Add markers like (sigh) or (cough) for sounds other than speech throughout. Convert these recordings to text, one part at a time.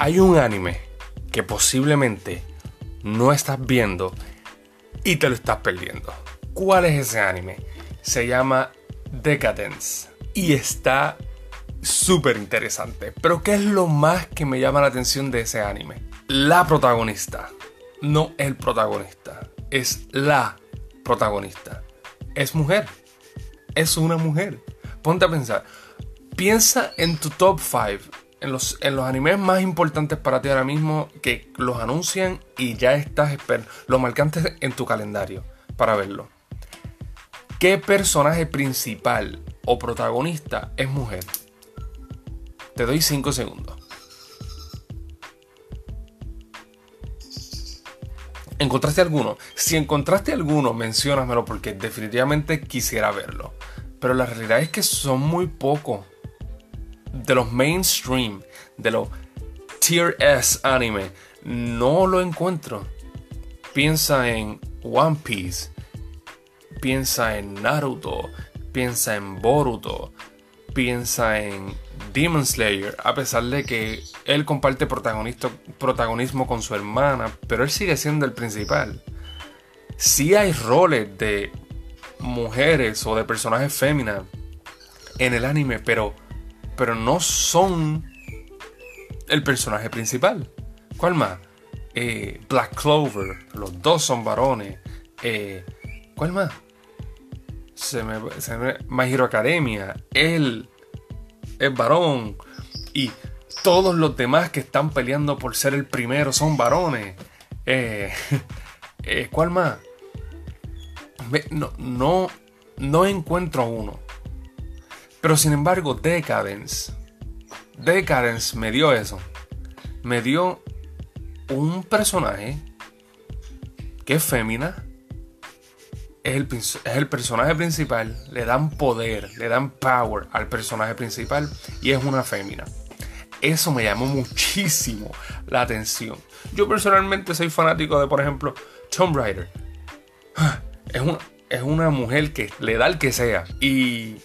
hay un anime que posiblemente no estás viendo y te lo estás perdiendo. ¿Cuál es ese anime? Se llama Decadence y está súper interesante. Pero ¿qué es lo más que me llama la atención de ese anime? La protagonista. No el protagonista. Es la protagonista. Es mujer. Es una mujer. Ponte a pensar. Piensa en tu top 5. En los, en los animes más importantes para ti ahora mismo que los anuncian y ya estás esperando. Lo marcantes en tu calendario para verlo. ¿Qué personaje principal o protagonista es mujer? Te doy 5 segundos. ¿Encontraste alguno? Si encontraste alguno, menciónamelo porque definitivamente quisiera verlo. Pero la realidad es que son muy pocos. De los mainstream, de los tier S anime, no lo encuentro. Piensa en One Piece, piensa en Naruto, piensa en Boruto, piensa en Demon Slayer, a pesar de que él comparte protagonismo con su hermana, pero él sigue siendo el principal. Sí hay roles de mujeres o de personajes féminas en el anime, pero, pero no son el personaje principal. ¿Cuál más? Eh, Black Clover, los dos son varones. Eh, ¿Cuál más? Se me, se me, My Hero Academia, él es varón. Y todos los demás que están peleando por ser el primero son varones. Eh, (laughs) ¿Cuál más? No, no, no encuentro uno. Pero sin embargo, Decadence. Decadence me dio eso. Me dio un personaje que es fémina es el, personaje principal, le dan poder, le dan power al personaje principal y es una fémina. Eso me llamó muchísimo la atención. Yo personalmente soy fanático de, por ejemplo, Tomb Raider. (sighs) Es una, es una mujer que le da el que sea. Y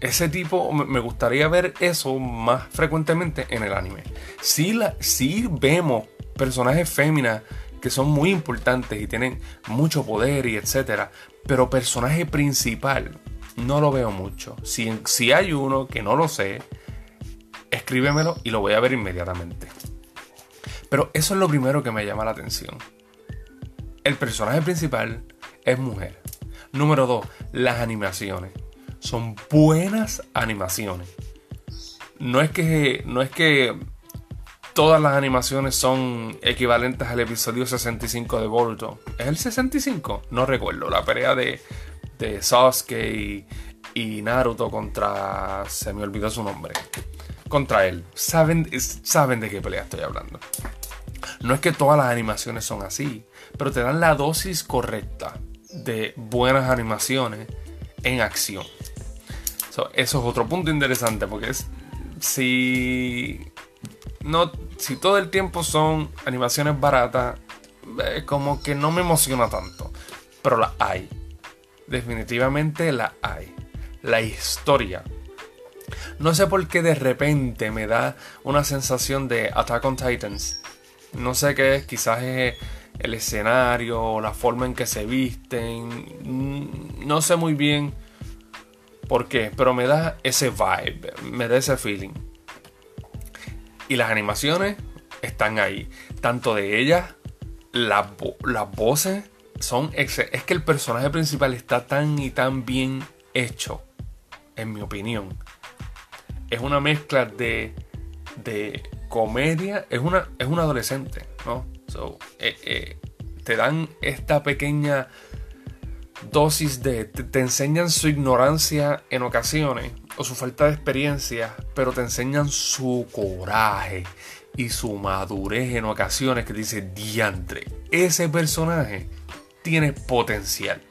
ese tipo, me gustaría ver eso más frecuentemente en el anime. Si, vemos personajes féminas que son muy importantes y tienen mucho poder y etcétera. Pero personaje principal, no lo veo mucho. Si, si hay uno que no lo sé, escríbemelo y lo voy a ver inmediatamente. Pero eso es lo primero que me llama la atención. El personaje principal es mujer. Número 2, las animaciones. Son buenas animaciones. No es que, no es que todas las animaciones son equivalentes al episodio 65 de Boruto. ¿Es el 65? No recuerdo. La pelea de, de Sasuke y, Naruto contra... Se me olvidó su nombre. Contra él. Saben, saben de qué pelea estoy hablando. No es que todas las animaciones son así, pero te dan la dosis correcta de buenas animaciones en acción. Eso es otro punto interesante porque es si no, si todo el tiempo son animaciones baratas, eh, como que no me emociona tanto. Pero la hay. Definitivamente la hay. La historia. No sé por qué de repente me da una sensación de Attack on Titans. No sé qué es, quizás es el escenario, la forma en que se visten. Mm, no sé muy bien por qué, pero me da ese vibe, me da ese feeling. Y las animaciones están ahí. Tanto de ellas, las voces son... Es que el personaje principal está tan y tan bien hecho, en mi opinión. Es una mezcla de, de comedia. Es una, es un adolescente, ¿no? Eh, eh, te dan esta pequeña dosis de... te enseñan su ignorancia en ocasiones o su falta de experiencia, pero te enseñan su coraje y su madurez en ocasiones que dice diantre. Ese personaje tiene potencial.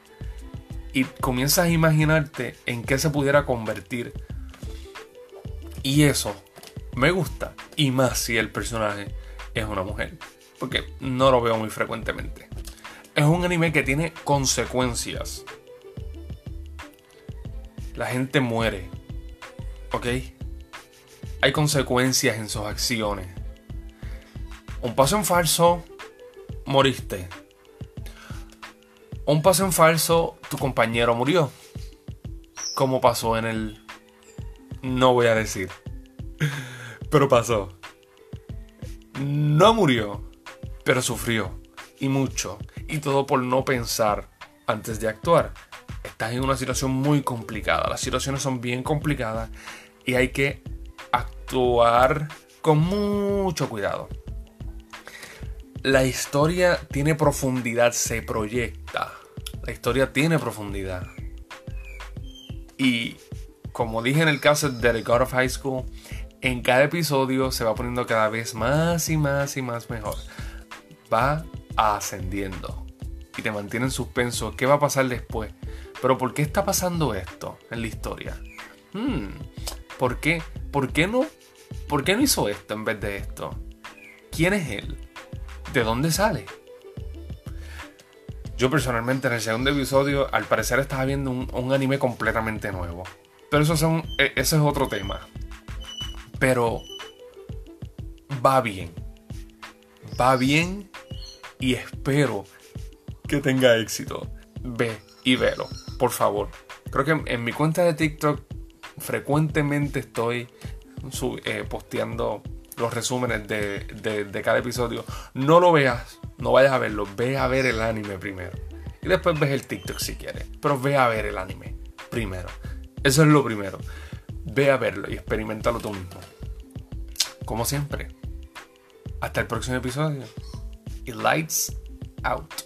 Y comienzas a imaginarte en qué se pudiera convertir. Y eso me gusta. Y más si el personaje es una mujer. Porque no lo veo muy frecuentemente. Es un anime que tiene consecuencias. La gente muere. ¿Ok? Hay consecuencias en sus acciones. Un paso en falso, moriste. Un paso en falso, tu compañero murió. Como pasó en el... No voy a decir. (laughs) Pero pasó. No murió, pero sufrió. Y mucho. Y todo por no pensar antes de actuar. Estás en una situación muy complicada. Las situaciones son bien complicadas y hay que actuar con mucho cuidado. La historia tiene profundidad, se proyecta. La historia tiene profundidad. Y como dije en el caso de The God of High School, en cada episodio se va poniendo cada vez más y más y más mejor. Va ascendiendo. Y te mantiene en suspenso. ¿Qué va a pasar después? Pero ¿por qué está pasando esto en la historia? Hmm, ¿Por qué? ¿Por qué no? ¿Por qué no hizo esto en vez de esto? ¿Quién es él? ¿De dónde sale? Yo personalmente en el segundo episodio al parecer estaba viendo un, anime completamente nuevo. Pero eso, son, e, eso es otro tema. Pero va bien. Va bien y espero que tenga éxito. Ve y velo, por favor. Creo que en, mi cuenta de TikTok frecuentemente estoy eh, posteando los resúmenes de, cada episodio. No lo veas, no vayas a verlo, ve a ver el anime primero. Y después ves el TikTok si quieres. Pero ve a ver el anime primero. Eso es lo primero. Ve a verlo y experimentalo tú mismo. Como siempre. Hasta el próximo episodio. Lights out.